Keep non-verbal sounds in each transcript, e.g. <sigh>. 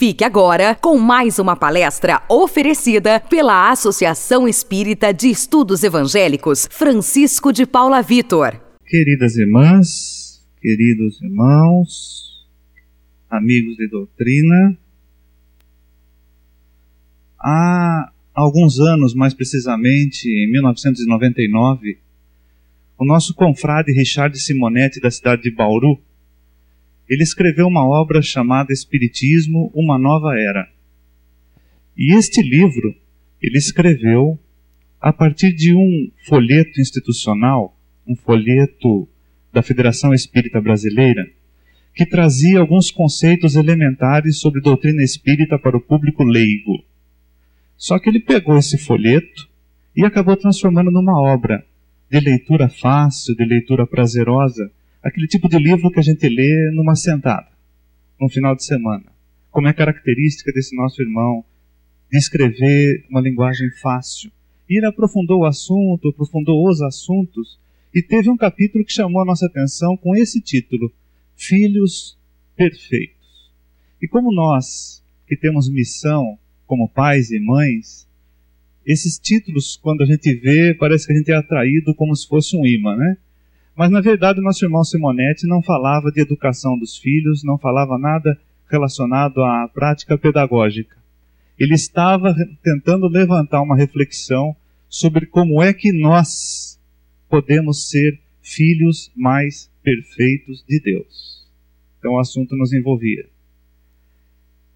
Fique agora com mais uma palestra oferecida pela Associação Espírita de Estudos Evangélicos Francisco de Paula Vitor. Queridas irmãs, queridos irmãos, amigos de doutrina, há alguns anos, mais precisamente em 1999, o nosso confrade Richard Simonetti da cidade de Bauru ele escreveu uma obra chamada Espiritismo, uma nova era. E este livro ele escreveu a partir de um folheto institucional, um folheto da Federação Espírita Brasileira, que trazia alguns conceitos elementares sobre doutrina espírita para o público leigo. Só que ele pegou esse folheto e acabou transformando numa obra de leitura fácil, de leitura prazerosa, aquele tipo de livro que a gente lê numa sentada, num final de semana. Como é característica desse nosso irmão, de escrever uma linguagem fácil. E ele aprofundou o assunto, aprofundou os assuntos, e teve um capítulo que chamou a nossa atenção com esse título: Filhos Perfeitos. E como nós, que temos missão como pais e mães, esses títulos, quando a gente vê, parece que a gente é atraído como se fosse um imã, né? Mas na verdade, o nosso irmão Simonetti não falava de educação dos filhos, não falava nada relacionado à prática pedagógica. Ele estava tentando levantar uma reflexão sobre como é que nós podemos ser filhos mais perfeitos de Deus. Então o assunto nos envolvia.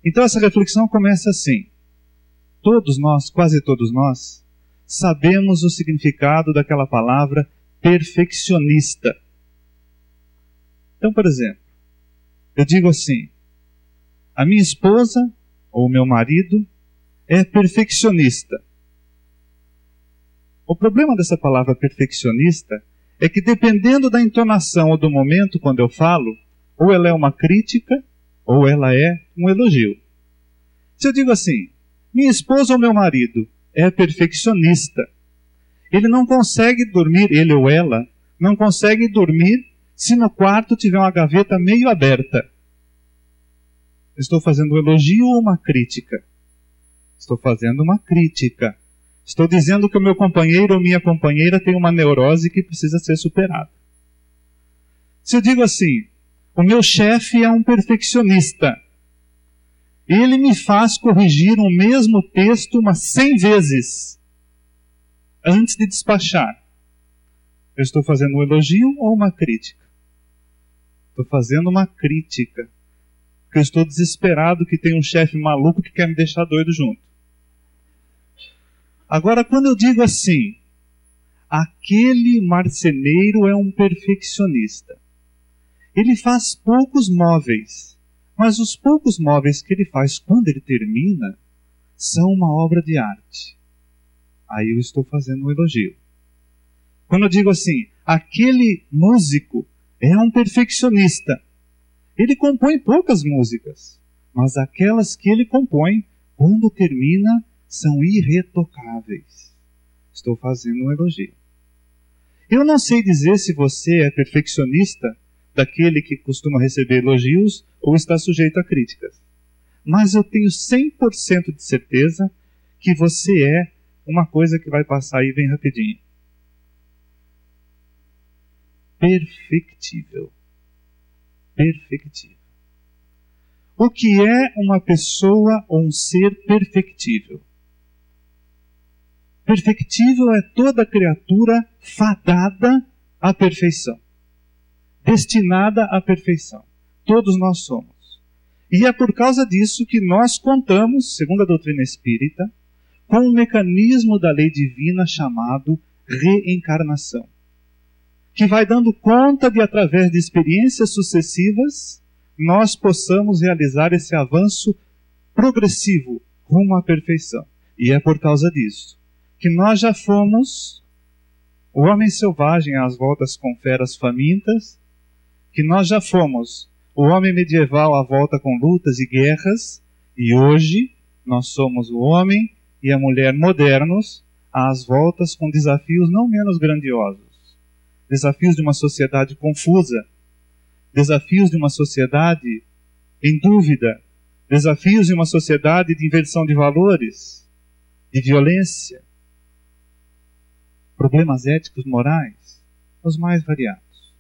Então essa reflexão começa assim: todos nós, quase todos nós, sabemos o significado daquela palavra perfeccionista. Então, por exemplo, eu digo assim: a minha esposa ou meu marido é perfeccionista. O problema dessa palavra perfeccionista é que, dependendo da entonação ou do momento quando eu falo, ou ela é uma crítica ou ela é um elogio. Se eu digo assim, minha esposa ou meu marido é perfeccionista, ele não consegue dormir, ele ou ela, não consegue dormir se no quarto tiver uma gaveta meio aberta. Estou fazendo um elogio ou uma crítica? Estou fazendo uma crítica. Estou dizendo que o meu companheiro ou minha companheira tem uma neurose que precisa ser superada. Se eu digo assim, o meu chefe é um perfeccionista, ele me faz corrigir o mesmo texto umas cem vezes antes de despachar. Eu estou fazendo um elogio ou uma crítica? Estou fazendo uma crítica. Porque eu estou desesperado que tem um chefe maluco que quer me deixar doido junto. Agora, quando eu digo assim, aquele marceneiro é um perfeccionista. Ele faz poucos móveis, mas os poucos móveis que ele faz quando ele termina são uma obra de arte aí eu estou fazendo um elogio. Quando eu digo assim, aquele músico é um perfeccionista, ele compõe poucas músicas, mas aquelas que ele compõe, quando termina, são irretocáveis. Estou fazendo um elogio. Eu não sei dizer se você é perfeccionista, daquele que costuma receber elogios, ou está sujeito a críticas. Mas eu tenho 100% de certeza que você é uma coisa que vai passar aí bem rapidinho. Perfectível. Perfectível. O que é uma pessoa ou um ser perfectível? Perfectível é toda criatura fadada à perfeição, destinada à perfeição. Todos nós somos. E é por causa disso que nós contamos, segundo a doutrina espírita, com um mecanismo da lei divina chamado reencarnação, que vai dando conta de, através de experiências sucessivas, nós possamos realizar esse avanço progressivo rumo à perfeição. E é por causa disso que nós já fomos o homem selvagem às voltas com feras famintas, que nós já fomos o homem medieval à volta com lutas e guerras, e hoje nós somos o homem e a mulher modernos às voltas com desafios não menos grandiosos. Desafios de uma sociedade confusa, desafios de uma sociedade em dúvida, desafios em uma sociedade de inversão de valores, de violência, problemas éticos, morais, os mais variados.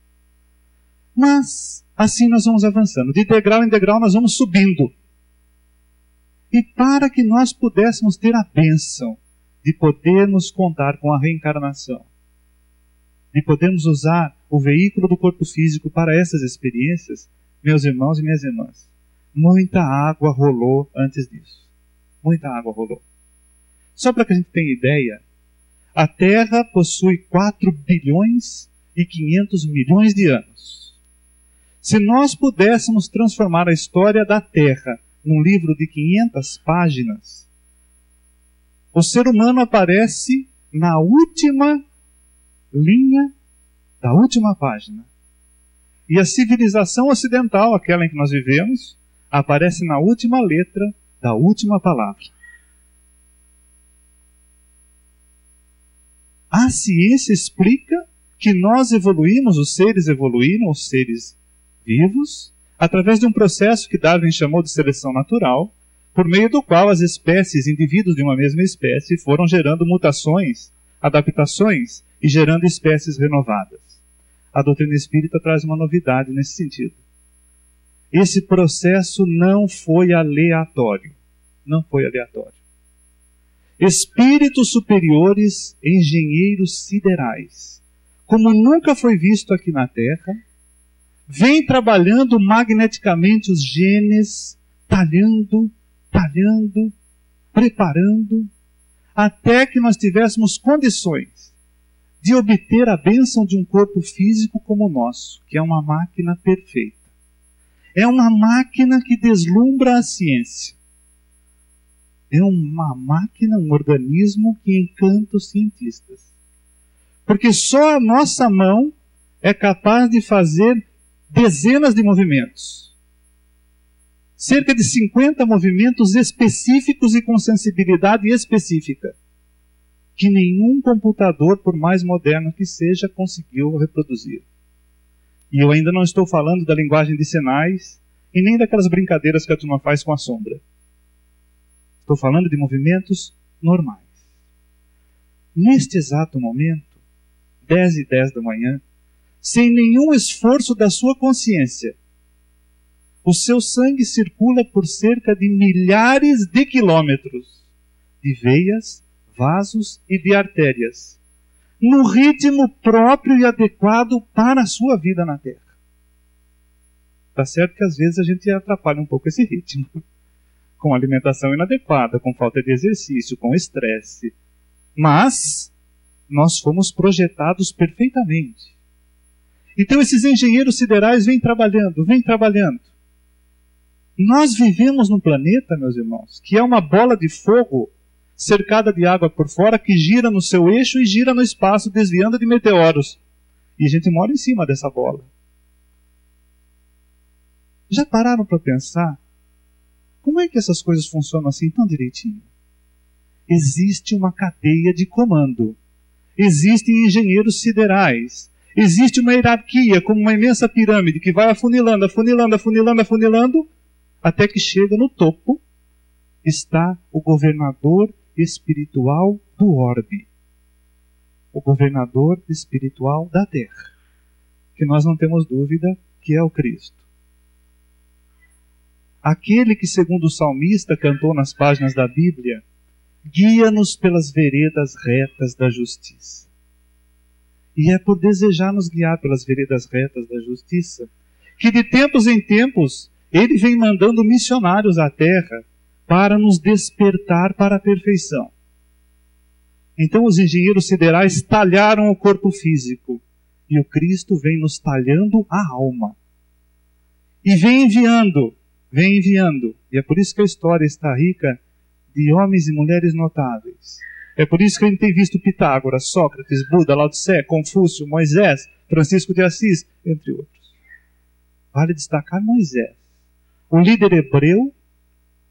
Mas assim nós vamos avançando, de degrau em degrau nós vamos subindo. E para que nós pudéssemos ter a bênção de podermos contar com a reencarnação, de podermos usar o veículo do corpo físico para essas experiências, meus irmãos e minhas irmãs, muita água rolou antes disso. Muita água rolou. Só para que a gente tenha ideia, a Terra possui 4 bilhões e 500 milhões de anos. Se nós pudéssemos transformar a história da Terra num livro de 500 páginas, o ser humano aparece na última linha da última página. E a civilização ocidental, aquela em que nós vivemos, aparece na última letra da última palavra. A ciência explica que nós evoluímos, os seres evoluíram, os seres vivos, através de um processo que Darwin chamou de seleção natural, por meio do qual as espécies, indivíduos de uma mesma espécie, foram gerando mutações, adaptações e gerando espécies renovadas. A doutrina espírita traz uma novidade nesse sentido. Esse processo não foi aleatório. Não foi aleatório. Espíritos superiores, engenheiros siderais, como nunca foi visto aqui na Terra, vêm trabalhando magneticamente os genes, talhando, talhando, preparando, até que nós tivéssemos condições de obter a bênção de um corpo físico como o nosso, que é uma máquina perfeita. É uma máquina que deslumbra a ciência. É uma máquina, um organismo que encanta os cientistas. Porque só a nossa mão é capaz de fazer dezenas de movimentos cerca de 50 movimentos específicos e com sensibilidade específica, que nenhum computador, por mais moderno que seja, conseguiu reproduzir. E eu ainda não estou falando da linguagem de sinais e nem daquelas brincadeiras que a turma faz com a sombra. Estou falando de movimentos normais. Neste exato momento, 10 e 10 da manhã, sem nenhum esforço da sua consciência, o seu sangue circula por cerca de milhares de quilômetros de veias, vasos e de artérias, no ritmo próprio e adequado para a sua vida na Terra. Tá certo que às vezes a gente atrapalha um pouco esse ritmo, <laughs> com alimentação inadequada, com falta de exercício, com estresse. Mas nós fomos projetados perfeitamente. Então esses engenheiros siderais vêm trabalhando, vêm trabalhando. Nós vivemos num planeta, meus irmãos, que é uma bola de fogo cercada de água por fora que gira no seu eixo e gira no espaço, desviando de meteoros. E a gente mora em cima dessa bola. Já pararam para pensar como é que essas coisas funcionam assim tão direitinho? Existe uma cadeia de comando. Existem engenheiros siderais. Existe uma hierarquia, como uma imensa pirâmide, que vai afunilando, afunilando, afunilando, afunilando, até que chega no topo, está o governador espiritual do orbe, o governador espiritual da terra, que nós não temos dúvida que é o Cristo. Aquele que, segundo o salmista cantou nas páginas da Bíblia, guia-nos pelas veredas retas da justiça. E é por desejar nos guiar pelas veredas retas da justiça que de tempos em tempos ele vem mandando missionários à terra para nos despertar para a perfeição. Então os engenheiros siderais talharam o corpo físico e o Cristo vem nos talhando a alma. E vem enviando, vem enviando. E é por isso que a história está rica de homens e mulheres notáveis. É por isso que a gente tem visto Pitágoras, Sócrates, Buda, Lao Tse, Confúcio, Moisés, Francisco de Assis, entre outros. Vale destacar Moisés o líder hebreu,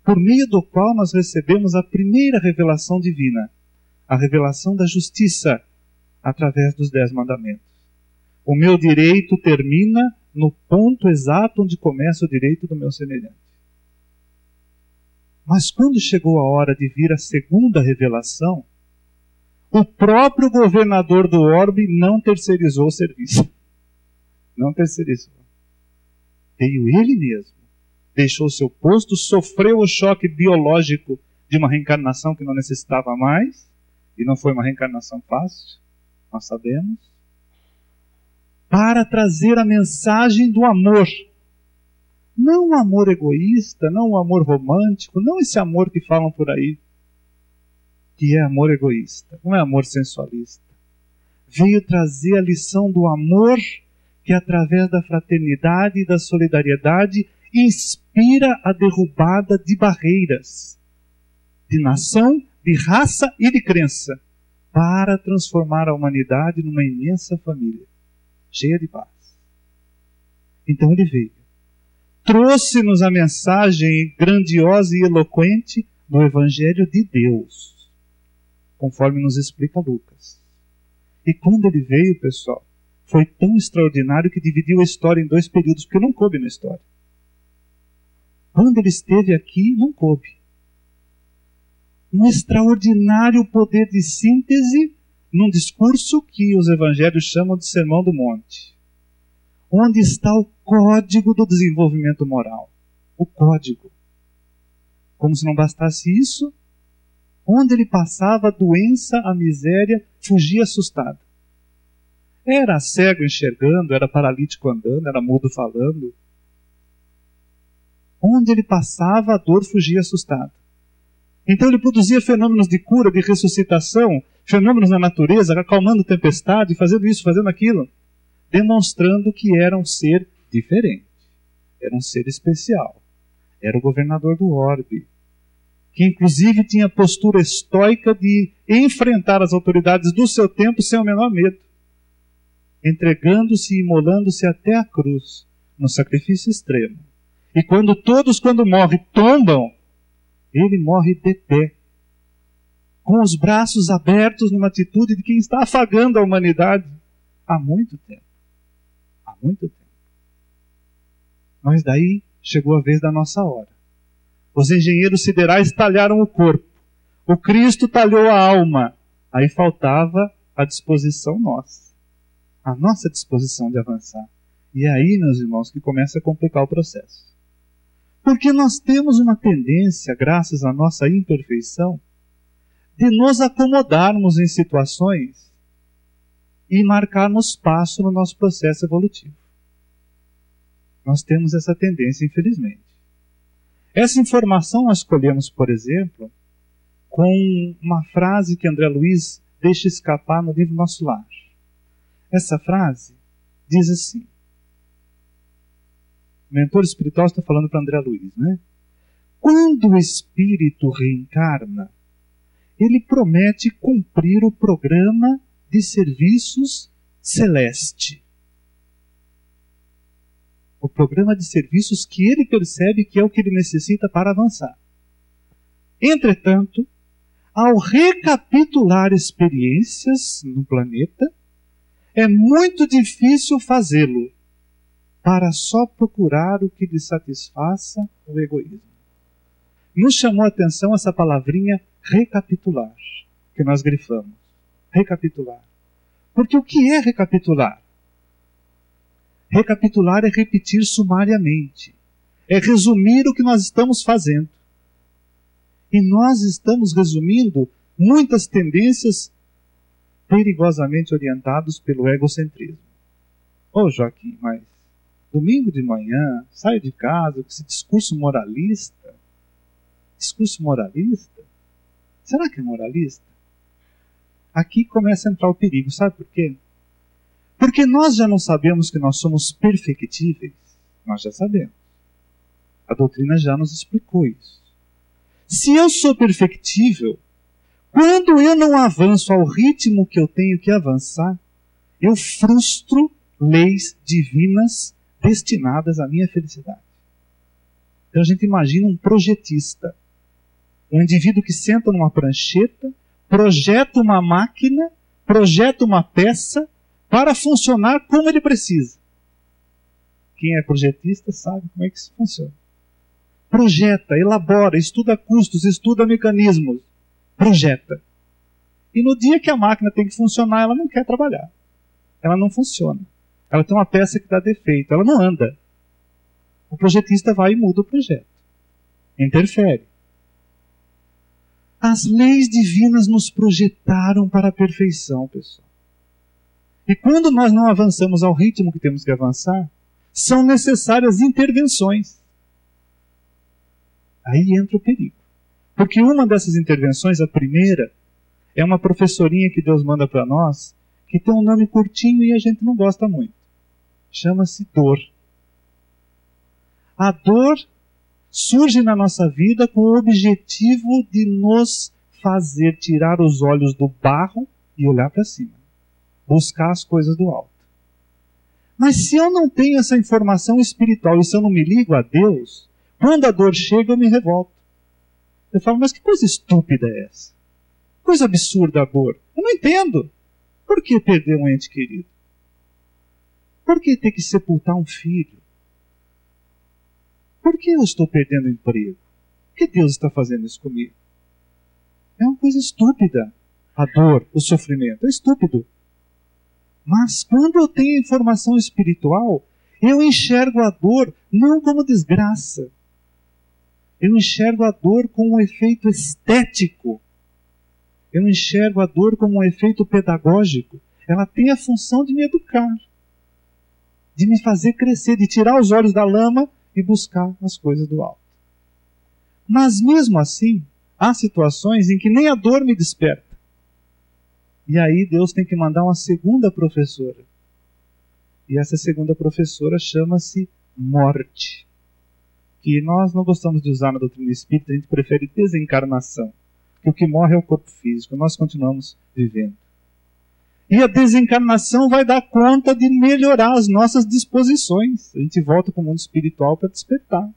por meio do qual nós recebemos a primeira revelação divina, a revelação da justiça, através dos Dez Mandamentos. O meu direito termina no ponto exato onde começa o direito do meu semelhante. Mas quando chegou a hora de vir a segunda revelação, o próprio governador do orbe não terceirizou o serviço. Não terceirizou. Veio ele mesmo. Deixou seu posto, sofreu o choque biológico de uma reencarnação que não necessitava mais, e não foi uma reencarnação fácil, nós sabemos, para trazer a mensagem do amor. Não o amor egoísta, não o amor romântico, não esse amor que falam por aí, que é amor egoísta, não é amor sensualista. Veio trazer a lição do amor que, através da fraternidade e da solidariedade, inspira a derrubada de barreiras de nação, de raça e de crença, para transformar a humanidade numa imensa família, cheia de paz. Então ele veio, trouxe-nos a mensagem grandiosa e eloquente do Evangelho de Deus conforme nos explica Lucas. E quando ele veio, pessoal, foi tão extraordinário que dividiu a história em dois períodos, porque não coube na história. Quando ele esteve aqui, não coube. Um extraordinário poder de síntese num discurso que os evangelhos chamam de Sermão do Monte. Onde está o código do desenvolvimento moral? O código. Como se não bastasse isso, Onde ele passava, a doença, a miséria, fugia assustado. Era cego enxergando, era paralítico andando, era mudo falando. Onde ele passava, a dor fugia assustado. Então ele produzia fenômenos de cura, de ressuscitação, fenômenos na natureza, acalmando tempestade, fazendo isso, fazendo aquilo, demonstrando que era um ser diferente, era um ser especial. Era o governador do orbe, que inclusive tinha postura estoica de enfrentar as autoridades do seu tempo sem o menor medo, entregando-se e imolando-se até a cruz, no sacrifício extremo. E quando todos, quando morrem, tombam, ele morre de pé, com os braços abertos numa atitude de quem está afagando a humanidade há muito tempo. Há muito tempo. Mas daí chegou a vez da nossa hora. Os engenheiros siderais talharam o corpo. O Cristo talhou a alma. Aí faltava a disposição nossa. A nossa disposição de avançar. E é aí, meus irmãos, que começa a complicar o processo. Porque nós temos uma tendência, graças à nossa imperfeição, de nos acomodarmos em situações e marcarmos passo no nosso processo evolutivo. Nós temos essa tendência, infelizmente. Essa informação nós escolhemos, por exemplo, com uma frase que André Luiz deixa escapar no livro Nosso Lar. Essa frase diz assim: o mentor espiritual está falando para André Luiz, né? Quando o espírito reencarna, ele promete cumprir o programa de serviços celeste o programa de serviços que ele percebe que é o que ele necessita para avançar. Entretanto, ao recapitular experiências no planeta, é muito difícil fazê-lo para só procurar o que lhe satisfaça o egoísmo. Nos chamou a atenção essa palavrinha recapitular, que nós grifamos. Recapitular. Porque o que é recapitular? Recapitular é repetir sumariamente, é resumir o que nós estamos fazendo. E nós estamos resumindo muitas tendências perigosamente orientados pelo egocentrismo. Ô oh, Joaquim, mas domingo de manhã, saio de casa com esse discurso moralista. Discurso moralista? Será que é moralista? Aqui começa a entrar o perigo, sabe por quê? Porque nós já não sabemos que nós somos perfectíveis. Nós já sabemos. A doutrina já nos explicou isso. Se eu sou perfectível, quando eu não avanço ao ritmo que eu tenho que avançar, eu frustro leis divinas destinadas à minha felicidade. Então a gente imagina um projetista, um indivíduo que senta numa prancheta, projeta uma máquina, projeta uma peça para funcionar como ele precisa. Quem é projetista sabe como é que isso funciona. projeta, elabora, estuda custos, estuda mecanismos, projeta. E no dia que a máquina tem que funcionar, ela não quer trabalhar. Ela não funciona. Ela tem uma peça que dá defeito, ela não anda. O projetista vai e muda o projeto. Interfere. As leis divinas nos projetaram para a perfeição, pessoal. E quando nós não avançamos ao ritmo que temos que avançar, são necessárias intervenções. Aí entra o perigo. Porque uma dessas intervenções, a primeira, é uma professorinha que Deus manda para nós, que tem um nome curtinho e a gente não gosta muito. Chama-se dor. A dor surge na nossa vida com o objetivo de nos fazer tirar os olhos do barro e olhar para cima. Buscar as coisas do alto. Mas se eu não tenho essa informação espiritual e se eu não me ligo a Deus, quando a dor chega eu me revolto. Eu falo, mas que coisa estúpida é essa? Coisa absurda a dor. Eu não entendo. Por que perder um ente querido? Por que ter que sepultar um filho? Por que eu estou perdendo emprego? Por que Deus está fazendo isso comigo? É uma coisa estúpida. A dor, o sofrimento. É estúpido. Mas quando eu tenho informação espiritual, eu enxergo a dor não como desgraça. Eu enxergo a dor como um efeito estético eu enxergo a dor como um efeito pedagógico. Ela tem a função de me educar, de me fazer crescer, de tirar os olhos da lama e buscar as coisas do alto. Mas mesmo assim, há situações em que nem a dor me desperta. E aí Deus tem que mandar uma segunda professora. E essa segunda professora chama-se morte. Que nós não gostamos de usar na doutrina espírita, a gente prefere desencarnação que o que morre é o corpo físico, nós continuamos vivendo. E a desencarnação vai dar conta de melhorar as nossas disposições. A gente volta para o mundo espiritual para despertar.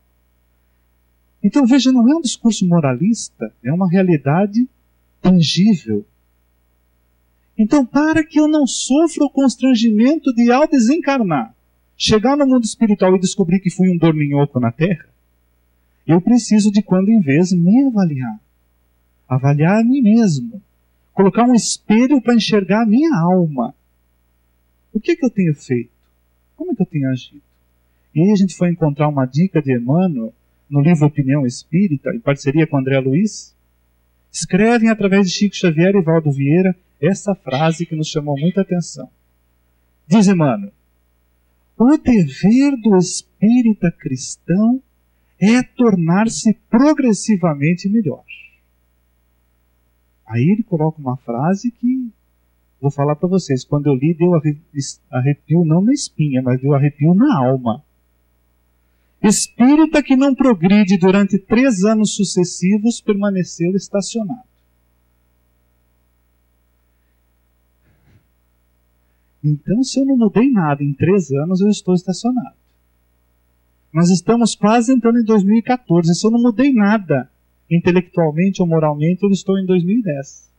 Então veja, não é um discurso moralista, é uma realidade tangível. Então, para que eu não sofra o constrangimento de, ao desencarnar, chegar no mundo espiritual e descobrir que fui um dorminhoco na Terra, eu preciso de quando em vez me avaliar avaliar a mim mesmo, colocar um espelho para enxergar a minha alma. O que, que eu tenho feito? Como é que eu tenho agido? E aí a gente foi encontrar uma dica de Emmanuel no livro Opinião Espírita, em parceria com André Luiz. Escrevem através de Chico Xavier e Valdo Vieira essa frase que nos chamou muita atenção. Diz Emmanuel: O dever do espírita cristão é tornar-se progressivamente melhor. Aí ele coloca uma frase que vou falar para vocês. Quando eu li, deu arrepio não na espinha, mas deu arrepio na alma. Espírita que não progride durante três anos sucessivos permaneceu estacionado. Então, se eu não mudei nada em três anos, eu estou estacionado. Nós estamos quase entrando em 2014. Se eu não mudei nada intelectualmente ou moralmente, eu estou em 2010.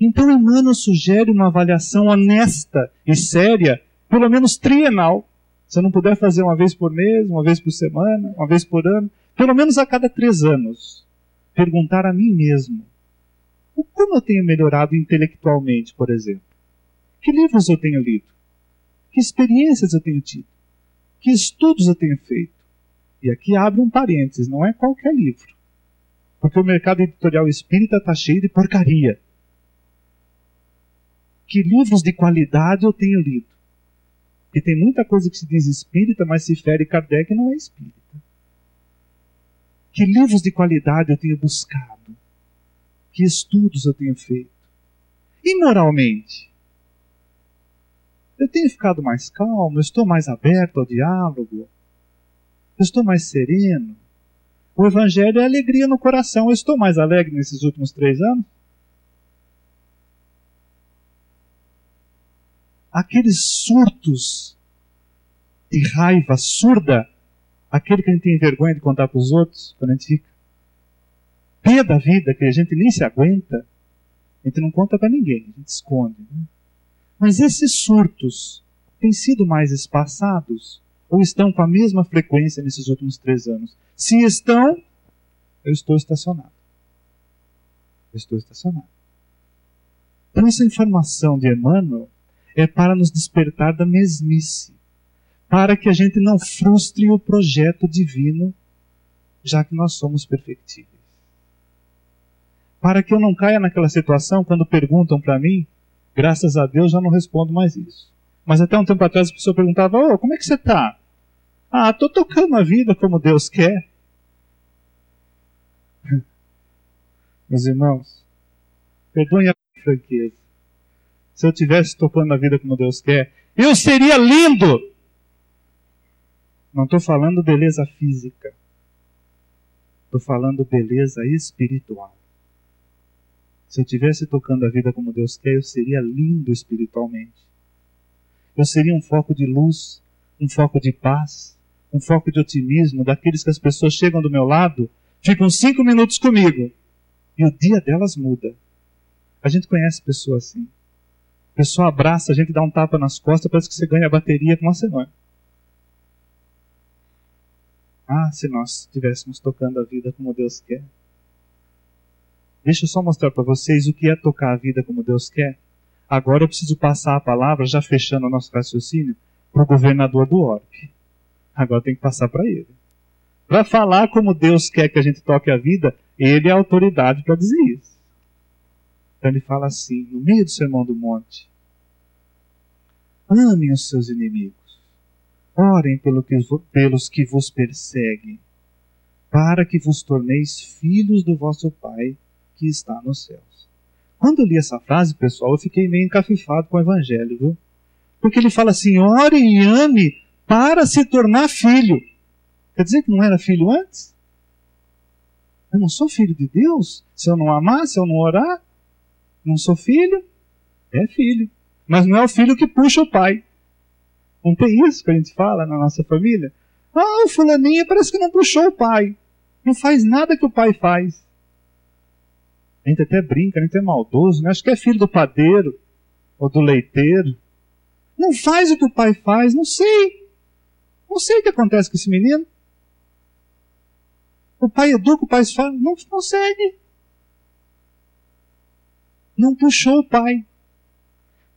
Então Emmanuel sugere uma avaliação honesta e séria, pelo menos trienal. Se não puder fazer uma vez por mês, uma vez por semana, uma vez por ano, pelo menos a cada três anos, perguntar a mim mesmo: como eu tenho melhorado intelectualmente, por exemplo? Que livros eu tenho lido? Que experiências eu tenho tido? Que estudos eu tenho feito? E aqui abre um parênteses, não é qualquer livro. Porque o mercado editorial espírita está cheio de porcaria. Que livros de qualidade eu tenho lido? E tem muita coisa que se diz espírita, mas se fere Kardec não é espírita. Que livros de qualidade eu tenho buscado? Que estudos eu tenho feito? E moralmente? Eu tenho ficado mais calmo, estou mais aberto ao diálogo, estou mais sereno. O Evangelho é alegria no coração. Eu estou mais alegre nesses últimos três anos? Aqueles surtos de raiva surda, aquele que a gente tem vergonha de contar para os outros, quando a gente fica pé da vida, que a gente nem se aguenta, a gente não conta para ninguém, a gente esconde. Né? Mas esses surtos têm sido mais espaçados ou estão com a mesma frequência nesses últimos três anos? Se estão, eu estou estacionado. Eu estou estacionado. Então, essa informação de Emmanuel é para nos despertar da mesmice, para que a gente não frustre o projeto divino, já que nós somos perfectíveis. Para que eu não caia naquela situação quando perguntam para mim, graças a Deus já não respondo mais isso. Mas até um tempo atrás a pessoa perguntava: oh, como é que você está? Ah, estou tocando a vida como Deus quer. <laughs> Meus irmãos, perdoem a franqueza. Se eu tivesse tocando a vida como Deus quer, eu seria lindo. Não estou falando beleza física. Estou falando beleza espiritual. Se eu tivesse tocando a vida como Deus quer, eu seria lindo espiritualmente. Eu seria um foco de luz, um foco de paz, um foco de otimismo, daqueles que as pessoas chegam do meu lado, ficam cinco minutos comigo e o dia delas muda. A gente conhece pessoas assim. A pessoa abraça, a gente dá um tapa nas costas, parece que você ganha a bateria com uma semana. Ah, se nós estivéssemos tocando a vida como Deus quer. Deixa eu só mostrar para vocês o que é tocar a vida como Deus quer. Agora eu preciso passar a palavra, já fechando o nosso raciocínio, para o governador do orbe. Agora tem que passar para ele. Para falar como Deus quer que a gente toque a vida, ele é a autoridade para dizer isso. Então ele fala assim, no meio do Sermão do Monte: Amem os seus inimigos, orem pelo que, pelos que vos perseguem, para que vos torneis filhos do vosso Pai que está nos céus. Quando eu li essa frase, pessoal, eu fiquei meio encafifado com o Evangelho, viu? Porque ele fala assim: ore e ame para se tornar filho. Quer dizer que não era filho antes? Eu não sou filho de Deus? Se eu não amar, se eu não orar, não sou filho? É filho. Mas não é o filho que puxa o pai. Não tem isso que a gente fala na nossa família? Ah, o fulaninho parece que não puxou o pai. Não faz nada que o pai faz. A gente até brinca, a gente é maldoso, né? Acho que é filho do padeiro ou do leiteiro. Não faz o que o pai faz, não sei. Não sei o que acontece com esse menino. O pai educa, o pai fala, não consegue. Não puxou o pai.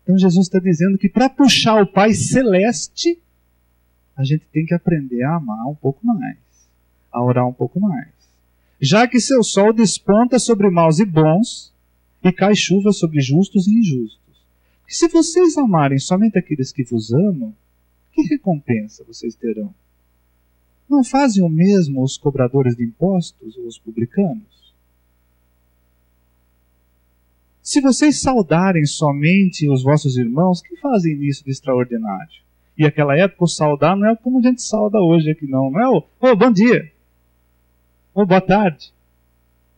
Então Jesus está dizendo que para puxar o Pai celeste, a gente tem que aprender a amar um pouco mais, a orar um pouco mais já que seu sol desponta sobre maus e bons, e cai chuva sobre justos e injustos. Se vocês amarem somente aqueles que vos amam, que recompensa vocês terão? Não fazem o mesmo os cobradores de impostos ou os publicanos? Se vocês saudarem somente os vossos irmãos, que fazem isso de extraordinário? E aquela época o saudar não é como a gente sauda hoje aqui, não. Não é o, oh, bom dia. Ou boa tarde.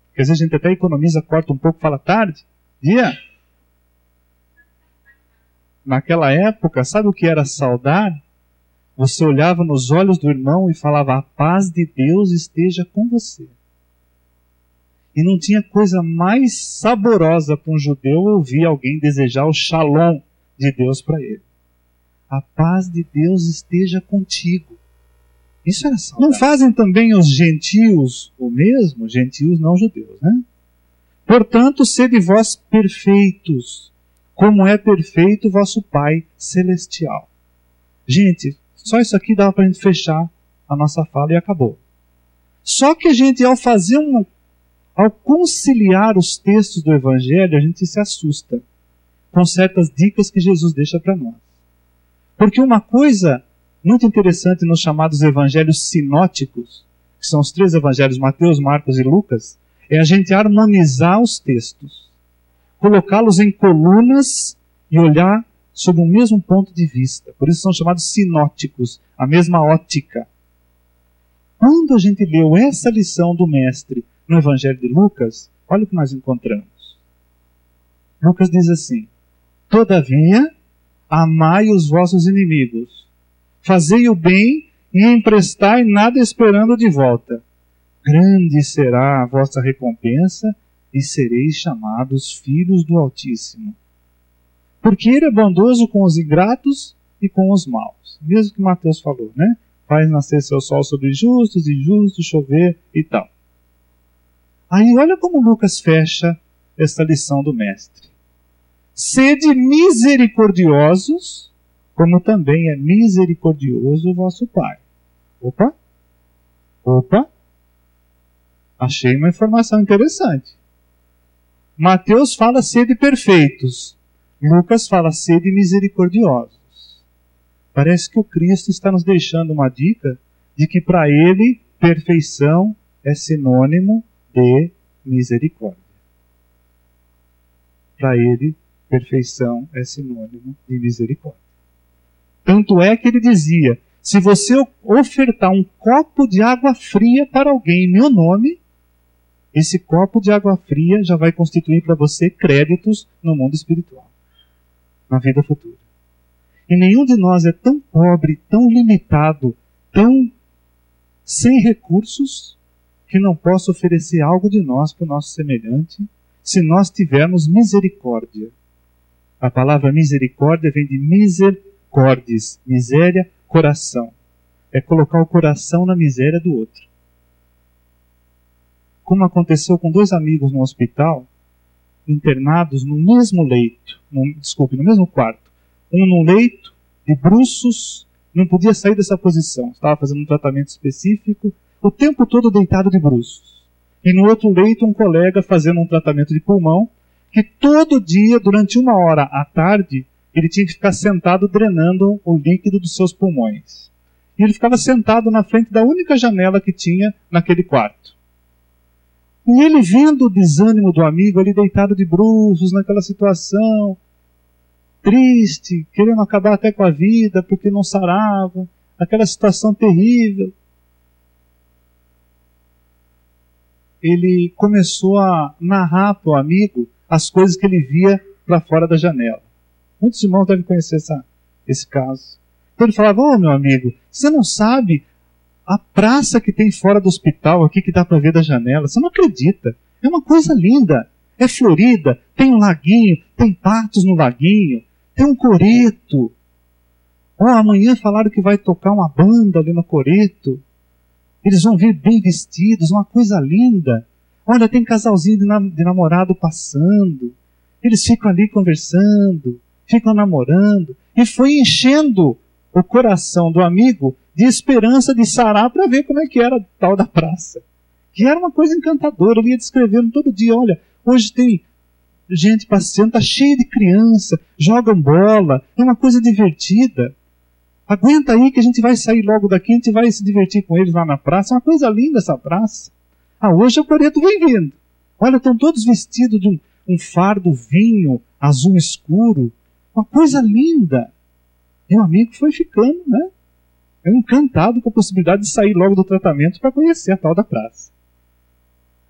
Porque às vezes a gente até economiza, corta um pouco, fala tarde, dia. Naquela época, sabe o que era saudar? Você olhava nos olhos do irmão e falava: A paz de Deus esteja com você. E não tinha coisa mais saborosa para um judeu ouvir alguém desejar o shalom de Deus para ele. A paz de Deus esteja contigo. Isso era saudável. Não fazem também os gentios o mesmo? Gentios não judeus, né? Portanto, sede vós perfeitos, como é perfeito vosso Pai celestial. Gente, só isso aqui dava para a gente fechar a nossa fala e acabou. Só que a gente, ao fazer um. Ao conciliar os textos do Evangelho, a gente se assusta com certas dicas que Jesus deixa para nós. Porque uma coisa muito interessante nos chamados evangelhos sinóticos, que são os três evangelhos, Mateus, Marcos e Lucas, é a gente harmonizar os textos, colocá-los em colunas e olhar sob o mesmo ponto de vista. Por isso são chamados sinóticos, a mesma ótica. Quando a gente leu essa lição do Mestre no Evangelho de Lucas, olha o que nós encontramos. Lucas diz assim: Todavia, amai os vossos inimigos, Fazei o bem e emprestai nada esperando de volta. Grande será a vossa recompensa e sereis chamados filhos do Altíssimo. Porque ele é bondoso com os ingratos e com os maus. Mesmo que Mateus falou, né? faz nascer seu sol sobre justos e justos, chover e tal. Aí olha como Lucas fecha esta lição do mestre. Sede misericordiosos, como também é misericordioso o vosso Pai. Opa! Opa! Achei uma informação interessante. Mateus fala sede perfeitos. Lucas fala sede misericordiosos. Parece que o Cristo está nos deixando uma dica de que para ele perfeição é sinônimo de misericórdia. Para ele, perfeição é sinônimo de misericórdia. Tanto é que ele dizia: se você ofertar um copo de água fria para alguém em meu nome, esse copo de água fria já vai constituir para você créditos no mundo espiritual, na vida futura. E nenhum de nós é tão pobre, tão limitado, tão sem recursos, que não possa oferecer algo de nós para o nosso semelhante, se nós tivermos misericórdia. A palavra misericórdia vem de misercordes, miséria, coração. É colocar o coração na miséria do outro. Como aconteceu com dois amigos no hospital, internados no mesmo leito, no, desculpe, no mesmo quarto. Um no leito, de bruços, não podia sair dessa posição. Estava fazendo um tratamento específico, o tempo todo deitado de bruços. E no outro leito, um colega fazendo um tratamento de pulmão, que todo dia, durante uma hora à tarde, ele tinha que ficar sentado drenando o líquido dos seus pulmões. E ele ficava sentado na frente da única janela que tinha naquele quarto. E ele vendo o desânimo do amigo ali deitado de bruços naquela situação, triste, querendo acabar até com a vida porque não sarava, aquela situação terrível. Ele começou a narrar para o amigo as coisas que ele via para fora da janela. Muitos irmãos devem conhecer essa, esse caso. Então ele falava: Ô oh, meu amigo, você não sabe a praça que tem fora do hospital aqui que dá para ver da janela? Você não acredita. É uma coisa linda. É florida, tem um laguinho, tem patos no laguinho, tem um coreto. Oh, amanhã falaram que vai tocar uma banda ali no coreto. Eles vão vir bem vestidos, uma coisa linda. Olha, tem casalzinho de, nam de namorado passando. Eles ficam ali conversando, ficam namorando. E foi enchendo o coração do amigo de esperança de sarar para ver como é que era tal da praça. Que era uma coisa encantadora. Ele ia descrevendo todo dia: olha, hoje tem gente passeando, tá cheio de criança, jogam bola, é uma coisa divertida. Aguenta aí que a gente vai sair logo daqui, a gente vai se divertir com eles lá na praça. É uma coisa linda essa praça. Ah, hoje o coreto vem vindo. Olha, estão todos vestidos de um, um fardo vinho, azul escuro. Uma coisa linda. Meu amigo foi ficando, né? Eu encantado com a possibilidade de sair logo do tratamento para conhecer a tal da praça.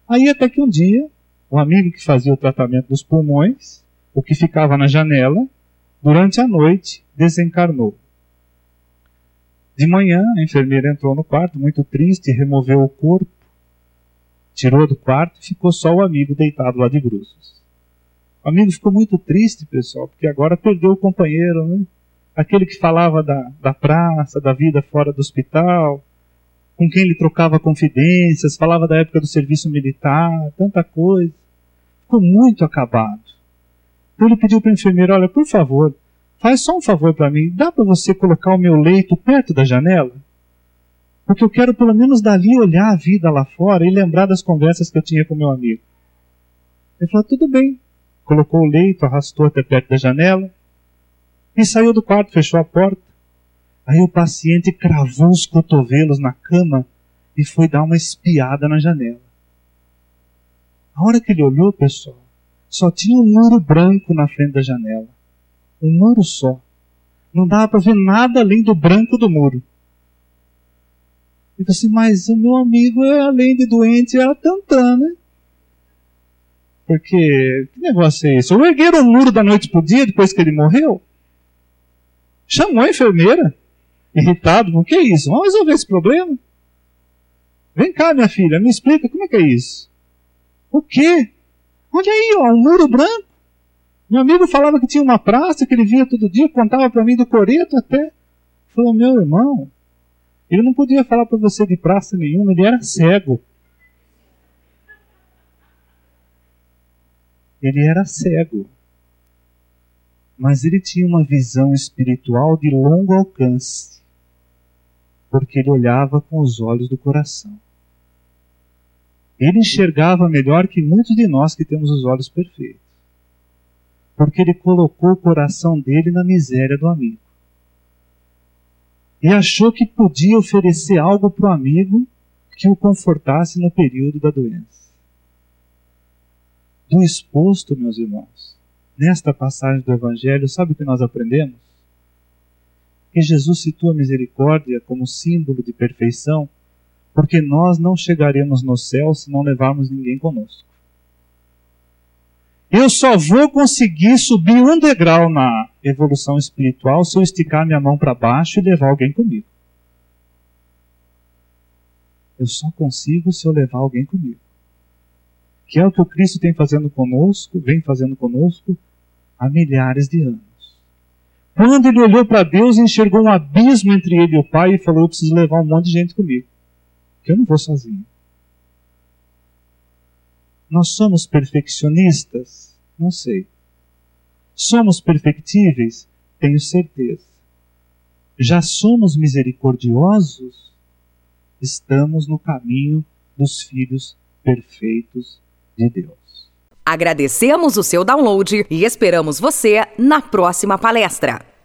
Aí até que um dia o amigo que fazia o tratamento dos pulmões, o que ficava na janela, durante a noite desencarnou. De manhã, a enfermeira entrou no quarto, muito triste, removeu o corpo, tirou do quarto e ficou só o amigo deitado lá de bruços. O amigo ficou muito triste, pessoal, porque agora perdeu o companheiro, né? Aquele que falava da, da praça, da vida fora do hospital, com quem ele trocava confidências, falava da época do serviço militar, tanta coisa. Ficou muito acabado. Então ele pediu para a enfermeira: Olha, por favor, faz só um favor para mim, dá para você colocar o meu leito perto da janela? Porque eu quero pelo menos dali olhar a vida lá fora e lembrar das conversas que eu tinha com meu amigo. Ele falou: Tudo bem. Colocou o leito, arrastou até perto da janela e saiu do quarto, fechou a porta. Aí o paciente cravou os cotovelos na cama e foi dar uma espiada na janela. A hora que ele olhou, pessoal, só tinha um muro branco na frente da janela. Um muro só. Não dava para ver nada além do branco do muro. Falou assim, mas o meu amigo, é, além de doente, era tantã, né? Porque, que negócio é esse? Ou ergueram o muro da noite pro dia, depois que ele morreu? Chamou a enfermeira irritado, o que é isso? Vamos resolver esse problema? Vem cá, minha filha, me explica como é que é isso. O quê? Olha aí, ó, um muro branco. Meu amigo falava que tinha uma praça que ele via todo dia, contava para mim do coreto até. Falou, meu irmão, Ele não podia falar para você de praça nenhuma, ele era cego. Ele era cego. Mas ele tinha uma visão espiritual de longo alcance, porque ele olhava com os olhos do coração. Ele enxergava melhor que muitos de nós que temos os olhos perfeitos, porque ele colocou o coração dele na miséria do amigo e achou que podia oferecer algo para o amigo que o confortasse no período da doença. Do exposto, meus irmãos, nesta passagem do Evangelho, sabe o que nós aprendemos? Que Jesus citou a misericórdia como símbolo de perfeição, porque nós não chegaremos no céu se não levarmos ninguém conosco. Eu só vou conseguir subir um degrau na evolução espiritual se eu esticar minha mão para baixo e levar alguém comigo. Eu só consigo se eu levar alguém comigo. Que é o que o Cristo tem fazendo conosco, vem fazendo conosco há milhares de anos. Quando ele olhou para Deus enxergou um abismo entre ele e o Pai e falou: Eu preciso levar um monte de gente comigo, que eu não vou sozinho. Nós somos perfeccionistas? Não sei. Somos perfectíveis? Tenho certeza. Já somos misericordiosos? Estamos no caminho dos filhos perfeitos de Deus. Agradecemos o seu download e esperamos você na próxima palestra.